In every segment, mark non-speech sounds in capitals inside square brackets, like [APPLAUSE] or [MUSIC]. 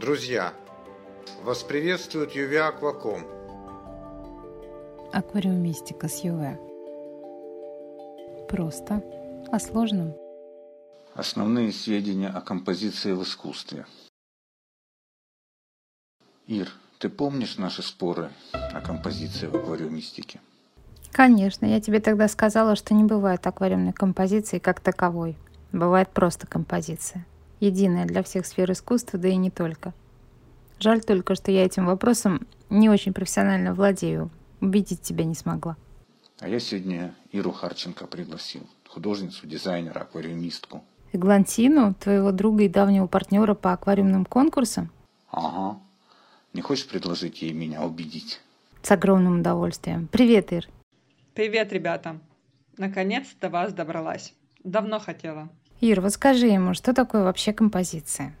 Друзья, вас приветствует Юве Акваком. Аквариумистика с ЮВ. Просто о сложном. Основные сведения о композиции в искусстве. Ир, ты помнишь наши споры о композиции в аквариумистике? Конечно, я тебе тогда сказала, что не бывает аквариумной композиции как таковой. Бывает просто композиция. Единая для всех сфер искусства, да и не только. Жаль только, что я этим вопросом не очень профессионально владею. Убедить тебя не смогла. А я сегодня Иру Харченко пригласил. Художницу, дизайнера, аквариумистку. Эглантину, твоего друга и давнего партнера по аквариумным конкурсам? Ага. Не хочешь предложить ей меня убедить? С огромным удовольствием. Привет, Ир. Привет, ребята. Наконец до вас добралась. Давно хотела. Ир, вот скажи ему, что такое вообще композиция?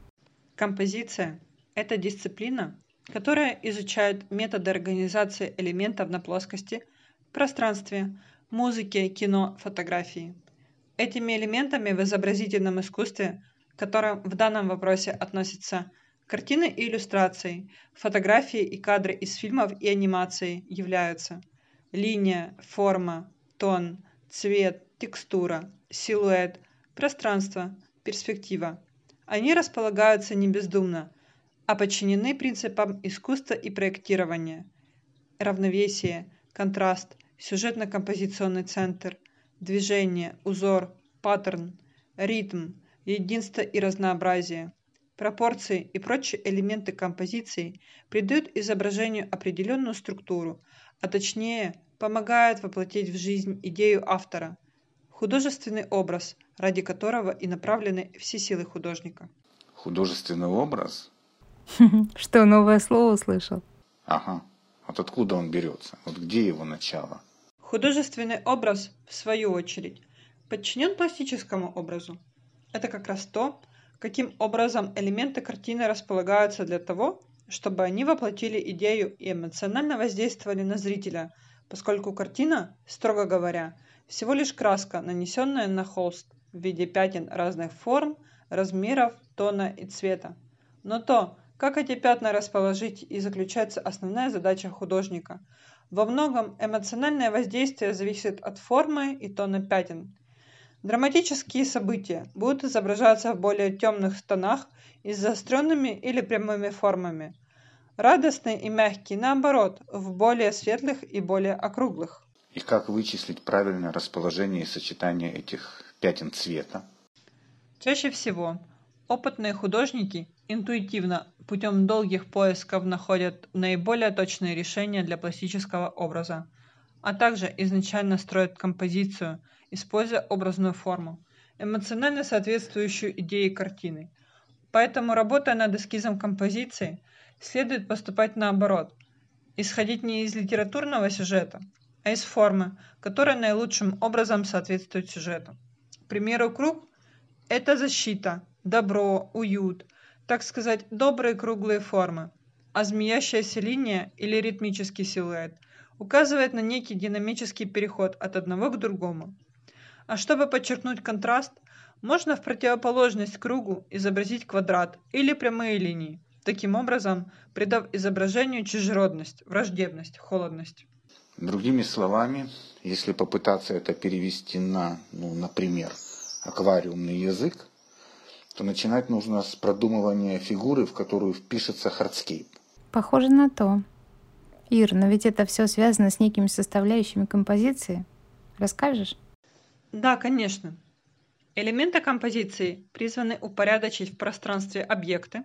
Композиция – это дисциплина, которая изучает методы организации элементов на плоскости, пространстве, музыке, кино, фотографии. Этими элементами в изобразительном искусстве, к которым в данном вопросе относятся картины и иллюстрации, фотографии и кадры из фильмов и анимации, являются линия, форма, тон, цвет, текстура, силуэт, пространство, перспектива. Они располагаются не бездумно, а подчинены принципам искусства и проектирования. Равновесие, контраст, сюжетно-композиционный центр, движение, узор, паттерн, ритм, единство и разнообразие. Пропорции и прочие элементы композиции придают изображению определенную структуру, а точнее помогают воплотить в жизнь идею автора, художественный образ, ради которого и направлены все силы художника. Художественный образ? [LAUGHS] Что, новое слово услышал? Ага. Вот откуда он берется? Вот где его начало? Художественный образ, в свою очередь, подчинен пластическому образу. Это как раз то, каким образом элементы картины располагаются для того, чтобы они воплотили идею и эмоционально воздействовали на зрителя, поскольку картина, строго говоря, всего лишь краска, нанесенная на холст в виде пятен разных форм, размеров, тона и цвета. Но то, как эти пятна расположить и заключается основная задача художника. Во многом эмоциональное воздействие зависит от формы и тона пятен. Драматические события будут изображаться в более темных тонах и с заостренными или прямыми формами. Радостные и мягкие, наоборот, в более светлых и более округлых. И как вычислить правильное расположение и сочетание этих пятен цвета? Чаще всего опытные художники интуитивно путем долгих поисков находят наиболее точные решения для пластического образа, а также изначально строят композицию, используя образную форму, эмоционально соответствующую идее картины. Поэтому, работая над эскизом композиции, следует поступать наоборот, исходить не из литературного сюжета, а из формы, которая наилучшим образом соответствует сюжету. Примеру, круг – это защита, добро, уют – так сказать, добрые круглые формы, а змеящаяся линия или ритмический силуэт указывает на некий динамический переход от одного к другому. А чтобы подчеркнуть контраст, можно в противоположность кругу изобразить квадрат или прямые линии, таким образом придав изображению чужеродность, враждебность, холодность. Другими словами, если попытаться это перевести на, ну, например, аквариумный язык, то начинать нужно с продумывания фигуры, в которую впишется hardscape. Похоже на то. Ир, но ведь это все связано с некими составляющими композиции. Расскажешь? Да, конечно. Элементы композиции призваны упорядочить в пространстве объекты,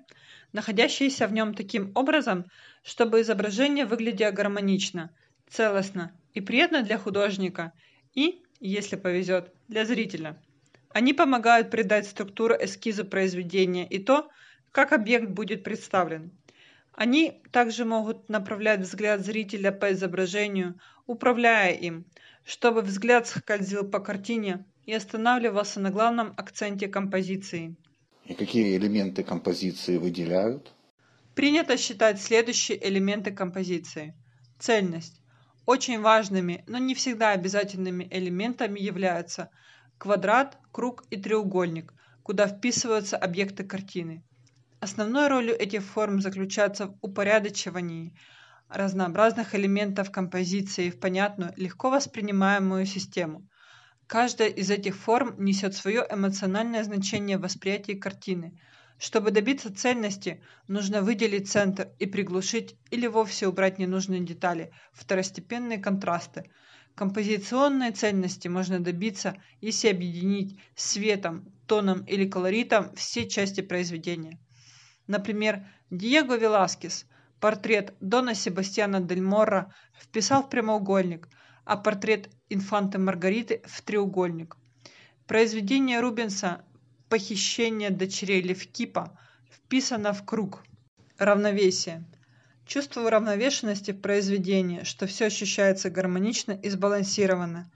находящиеся в нем таким образом, чтобы изображение выглядело гармонично, целостно и приятно для художника и, если повезет, для зрителя – они помогают придать структуру эскизу произведения и то, как объект будет представлен. Они также могут направлять взгляд зрителя по изображению, управляя им, чтобы взгляд скользил по картине и останавливался на главном акценте композиции. И какие элементы композиции выделяют? Принято считать следующие элементы композиции. Цельность. Очень важными, но не всегда обязательными элементами являются квадрат, круг и треугольник, куда вписываются объекты картины. Основной ролью этих форм заключается в упорядочивании разнообразных элементов композиции в понятную, легко воспринимаемую систему. Каждая из этих форм несет свое эмоциональное значение в восприятии картины. Чтобы добиться цельности, нужно выделить центр и приглушить или вовсе убрать ненужные детали, второстепенные контрасты. Композиционной цельности можно добиться, если объединить светом, тоном или колоритом все части произведения. Например, Диего Веласкес портрет Дона Себастьяна дель Морро вписал в прямоугольник, а портрет инфанты Маргариты в треугольник. Произведение Рубенса «Похищение дочерей Левкипа» вписано в круг. Равновесие. Чувство уравновешенности в произведении, что все ощущается гармонично и сбалансированно.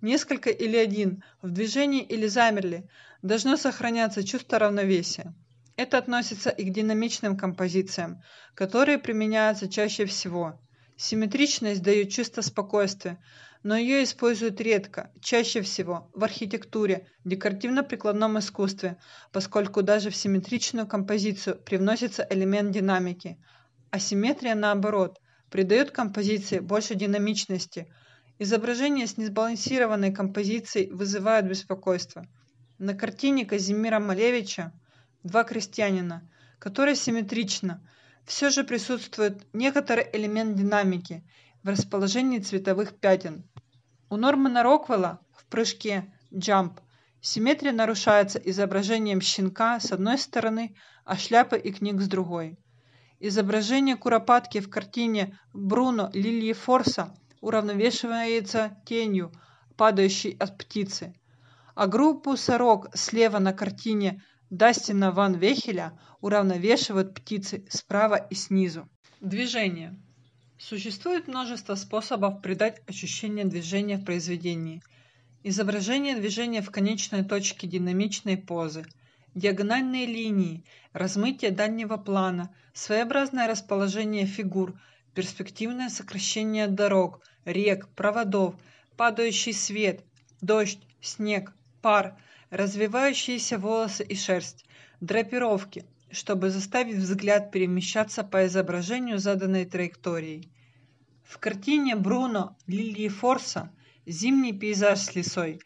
Несколько или один, в движении или замерли, должно сохраняться чувство равновесия. Это относится и к динамичным композициям, которые применяются чаще всего. Симметричность дает чувство спокойствия, но ее используют редко, чаще всего в архитектуре, декоративно-прикладном искусстве, поскольку даже в симметричную композицию привносится элемент динамики. Асимметрия, наоборот, придает композиции больше динамичности. Изображения с несбалансированной композицией вызывают беспокойство. На картине Казимира Малевича два крестьянина, которые симметрично, все же присутствует некоторый элемент динамики в расположении цветовых пятен. У Нормана Роквелла в прыжке «Jump» симметрия нарушается изображением щенка с одной стороны, а шляпы и книг с другой. Изображение куропатки в картине Бруно Лилии Форса уравновешивается тенью, падающей от птицы, а группу сорок слева на картине Дастина ван Вехеля уравновешивают птицы справа и снизу. Движение. Существует множество способов придать ощущение движения в произведении. Изображение движения в конечной точке динамичной позы, диагональные линии, размытие дальнего плана, своеобразное расположение фигур, перспективное сокращение дорог, рек, проводов, падающий свет, дождь, снег, пар – развивающиеся волосы и шерсть, драпировки, чтобы заставить взгляд перемещаться по изображению заданной траекторией. В картине Бруно Лилии Форса «Зимний пейзаж с лесой»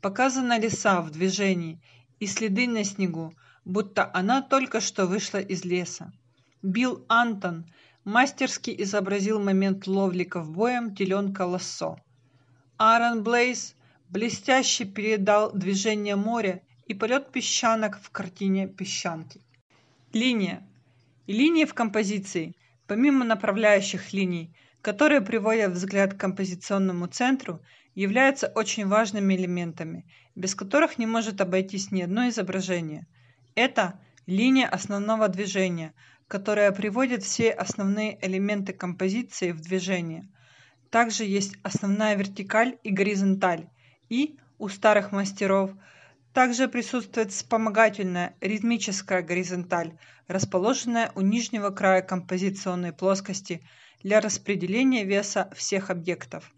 показана леса в движении и следы на снегу, будто она только что вышла из леса. Билл Антон мастерски изобразил момент ловли ковбоем теленка Лассо. Аарон Блейз блестяще передал движение моря и полет песчанок в картине «Песчанки». Линия. Линии в композиции, помимо направляющих линий, которые приводят взгляд к композиционному центру, являются очень важными элементами, без которых не может обойтись ни одно изображение. Это линия основного движения, которая приводит все основные элементы композиции в движение. Также есть основная вертикаль и горизонталь, и у старых мастеров также присутствует вспомогательная ритмическая горизонталь, расположенная у нижнего края композиционной плоскости для распределения веса всех объектов.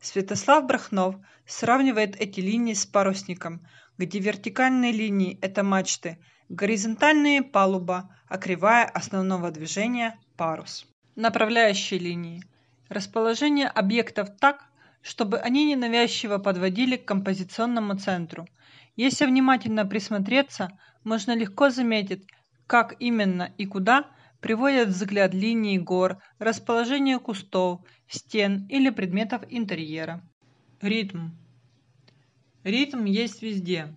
Святослав Брахнов сравнивает эти линии с парусником, где вертикальные линии – это мачты, горизонтальные – палуба, а кривая основного движения – парус. Направляющие линии. Расположение объектов так, чтобы они ненавязчиво подводили к композиционному центру. Если внимательно присмотреться, можно легко заметить, как именно и куда приводят взгляд линии гор, расположение кустов, стен или предметов интерьера. Ритм. Ритм есть везде.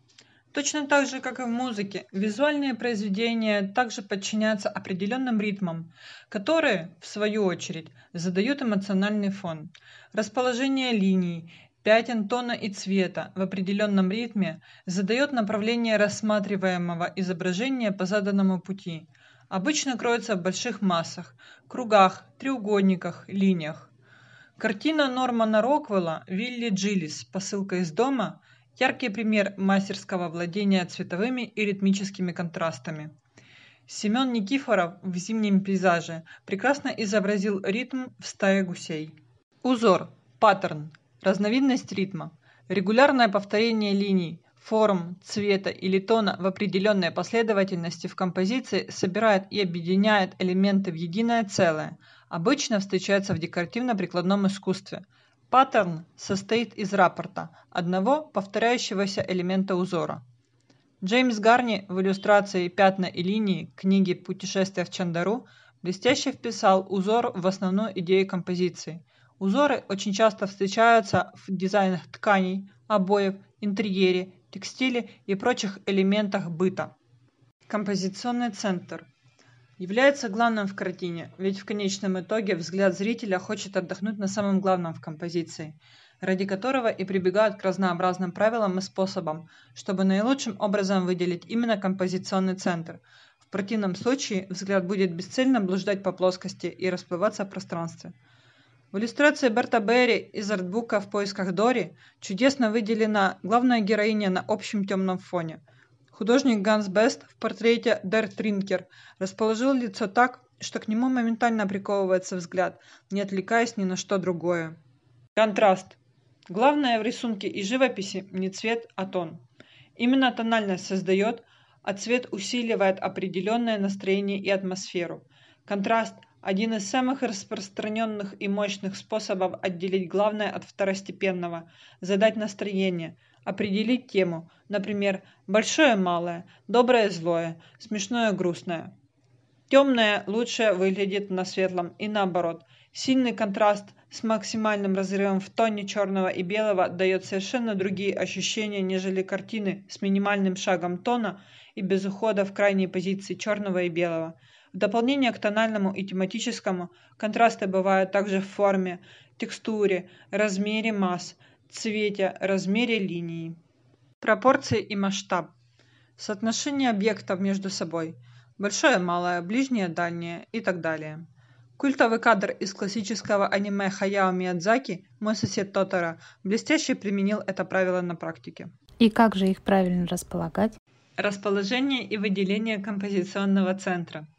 Точно так же, как и в музыке, визуальные произведения также подчиняются определенным ритмам, которые, в свою очередь, задают эмоциональный фон. Расположение линий, пятен тона и цвета в определенном ритме задает направление рассматриваемого изображения по заданному пути. Обычно кроется в больших массах, кругах, треугольниках, линиях. Картина Нормана Роквелла «Вилли Джиллис. Посылка из дома» Яркий пример мастерского владения цветовыми и ритмическими контрастами. Семен Никифоров в «Зимнем пейзаже» прекрасно изобразил ритм в стае гусей. Узор, паттерн, разновидность ритма, регулярное повторение линий, форм, цвета или тона в определенной последовательности в композиции собирает и объединяет элементы в единое целое, обычно встречается в декоративно-прикладном искусстве. Паттерн состоит из раппорта, одного повторяющегося элемента узора. Джеймс Гарни в иллюстрации «Пятна и линии» книги «Путешествие в Чандару» блестяще вписал узор в основную идею композиции. Узоры очень часто встречаются в дизайнах тканей, обоев, интерьере, текстиле и прочих элементах быта. Композиционный центр является главным в картине, ведь в конечном итоге взгляд зрителя хочет отдохнуть на самом главном в композиции, ради которого и прибегают к разнообразным правилам и способам, чтобы наилучшим образом выделить именно композиционный центр. В противном случае взгляд будет бесцельно блуждать по плоскости и расплываться в пространстве. В иллюстрации Берта Берри из артбука «В поисках Дори» чудесно выделена главная героиня на общем темном фоне. Художник Ганс Бест в портрете Дер Тринкер расположил лицо так, что к нему моментально приковывается взгляд, не отвлекаясь ни на что другое. Контраст. Главное в рисунке и живописи не цвет, а тон. Именно тональность создает, а цвет усиливает определенное настроение и атмосферу. Контраст – один из самых распространенных и мощных способов отделить главное от второстепенного, задать настроение, определить тему, например, большое-малое, доброе-злое, смешное-грустное. Темное лучше выглядит на светлом и наоборот. Сильный контраст с максимальным разрывом в тоне черного и белого дает совершенно другие ощущения, нежели картины с минимальным шагом тона и без ухода в крайние позиции черного и белого – в дополнение к тональному и тематическому, контрасты бывают также в форме, текстуре, размере масс, цвете, размере линии. Пропорции и масштаб. Соотношение объектов между собой. Большое, малое, ближнее, дальнее и так далее. Культовый кадр из классического аниме Хаяо Миядзаки «Мой сосед Тотара» блестяще применил это правило на практике. И как же их правильно располагать? Расположение и выделение композиционного центра –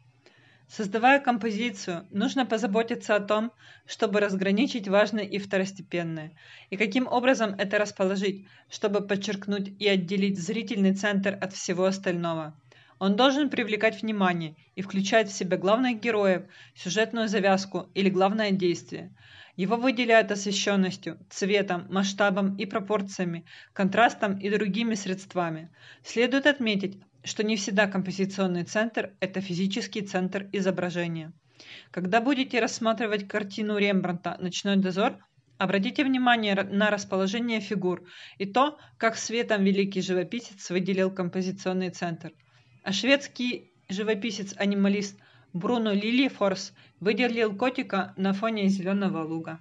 Создавая композицию, нужно позаботиться о том, чтобы разграничить важное и второстепенное, и каким образом это расположить, чтобы подчеркнуть и отделить зрительный центр от всего остального. Он должен привлекать внимание и включать в себя главных героев, сюжетную завязку или главное действие. Его выделяют освещенностью, цветом, масштабом и пропорциями, контрастом и другими средствами. Следует отметить, что не всегда композиционный центр – это физический центр изображения. Когда будете рассматривать картину Рембрандта «Ночной дозор», обратите внимание на расположение фигур и то, как светом великий живописец выделил композиционный центр. А шведский живописец-анималист Бруно Лилифорс выделил котика на фоне зеленого луга.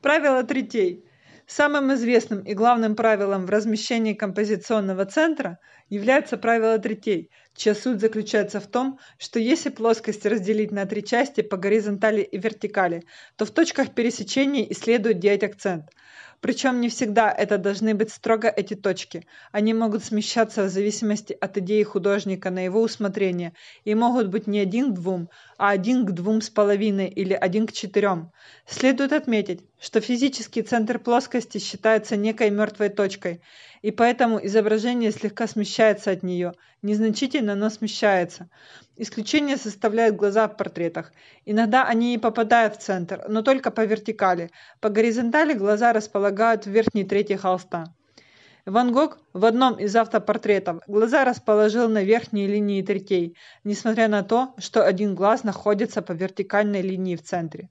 Правило третей – Самым известным и главным правилом в размещении композиционного центра является правило третей, чья суть заключается в том, что если плоскость разделить на три части по горизонтали и вертикали, то в точках пересечения и следует делать акцент – причем не всегда это должны быть строго эти точки. Они могут смещаться в зависимости от идеи художника на его усмотрение и могут быть не один к двум, а один к двум с половиной или один к четырем. Следует отметить, что физический центр плоскости считается некой мертвой точкой, и поэтому изображение слегка смещается от нее, незначительно, но смещается. Исключение составляют глаза в портретах. Иногда они и попадают в центр, но только по вертикали. По горизонтали глаза располагают в верхней трети холста. Ван Гог в одном из автопортретов глаза расположил на верхней линии третей, несмотря на то, что один глаз находится по вертикальной линии в центре.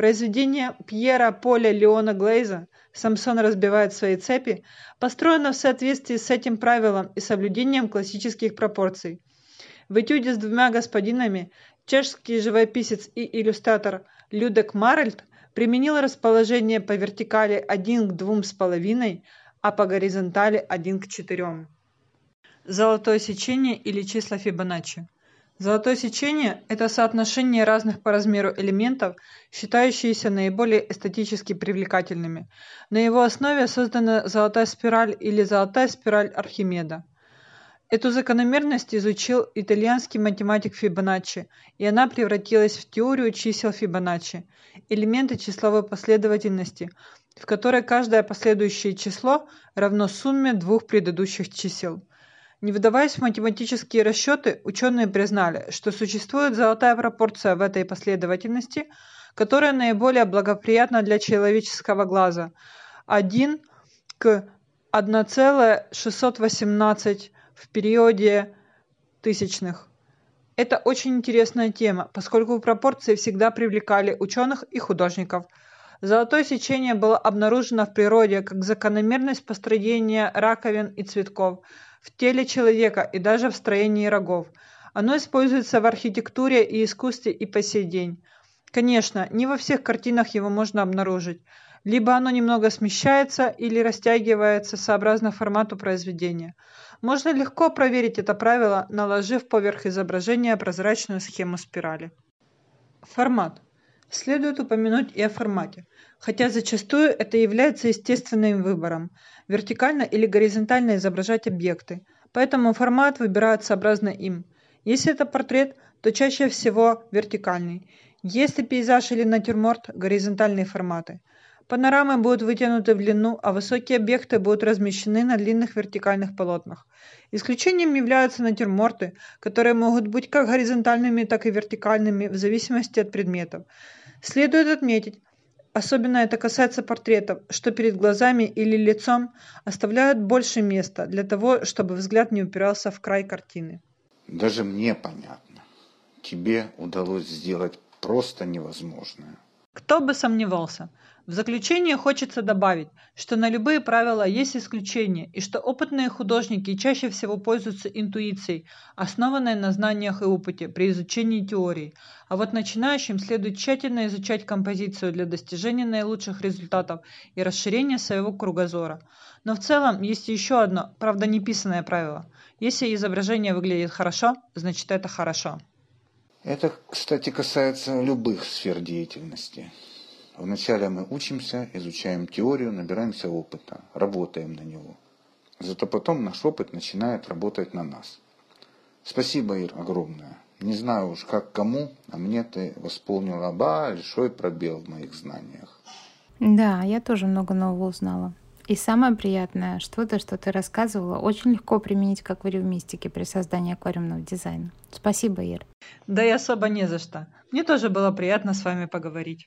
Произведение Пьера Поля Леона Глейза «Самсон разбивает свои цепи» построено в соответствии с этим правилом и соблюдением классических пропорций – в этюде с двумя господинами чешский живописец и иллюстратор Людек Маральд применил расположение по вертикали 1 к 2,5, а по горизонтали 1 к 4. Золотое сечение или числа Фибоначчи. Золотое сечение – это соотношение разных по размеру элементов, считающиеся наиболее эстетически привлекательными. На его основе создана золотая спираль или золотая спираль Архимеда. Эту закономерность изучил итальянский математик Фибоначчи, и она превратилась в теорию чисел Фибоначчи. Элементы числовой последовательности в которой каждое последующее число равно сумме двух предыдущих чисел. Не вдаваясь в математические расчеты, ученые признали, что существует золотая пропорция в этой последовательности, которая наиболее благоприятна для человеческого глаза – 1 к 1,618 в периоде тысячных. Это очень интересная тема, поскольку пропорции всегда привлекали ученых и художников. Золотое сечение было обнаружено в природе как закономерность построения раковин и цветков в теле человека и даже в строении рогов. Оно используется в архитектуре и искусстве и по сей день. Конечно, не во всех картинах его можно обнаружить. Либо оно немного смещается или растягивается сообразно формату произведения – можно легко проверить это правило, наложив поверх изображения прозрачную схему спирали. Формат. Следует упомянуть и о формате, хотя зачастую это является естественным выбором – вертикально или горизонтально изображать объекты, поэтому формат выбирают сообразно им. Если это портрет, то чаще всего вертикальный. Если пейзаж или натюрморт – горизонтальные форматы. Панорамы будут вытянуты в длину, а высокие объекты будут размещены на длинных вертикальных полотнах. Исключением являются натюрморты, которые могут быть как горизонтальными, так и вертикальными в зависимости от предметов. Следует отметить, особенно это касается портретов, что перед глазами или лицом оставляют больше места для того, чтобы взгляд не упирался в край картины. Даже мне понятно. Тебе удалось сделать просто невозможное. Кто бы сомневался. В заключение хочется добавить, что на любые правила есть исключения и что опытные художники чаще всего пользуются интуицией, основанной на знаниях и опыте при изучении теории, а вот начинающим следует тщательно изучать композицию для достижения наилучших результатов и расширения своего кругозора. Но в целом есть еще одно, правда неписанное правило. Если изображение выглядит хорошо, значит это хорошо. Это, кстати, касается любых сфер деятельности. Вначале мы учимся, изучаем теорию, набираемся опыта, работаем на него. Зато потом наш опыт начинает работать на нас. Спасибо, Ир, огромное. Не знаю уж как кому, а мне ты восполнила большой пробел в моих знаниях. Да, я тоже много нового узнала. И самое приятное, что-то, что ты рассказывала, очень легко применить к аквариумистике при создании аквариумного дизайна. Спасибо, Ир. Да и особо не за что. Мне тоже было приятно с вами поговорить.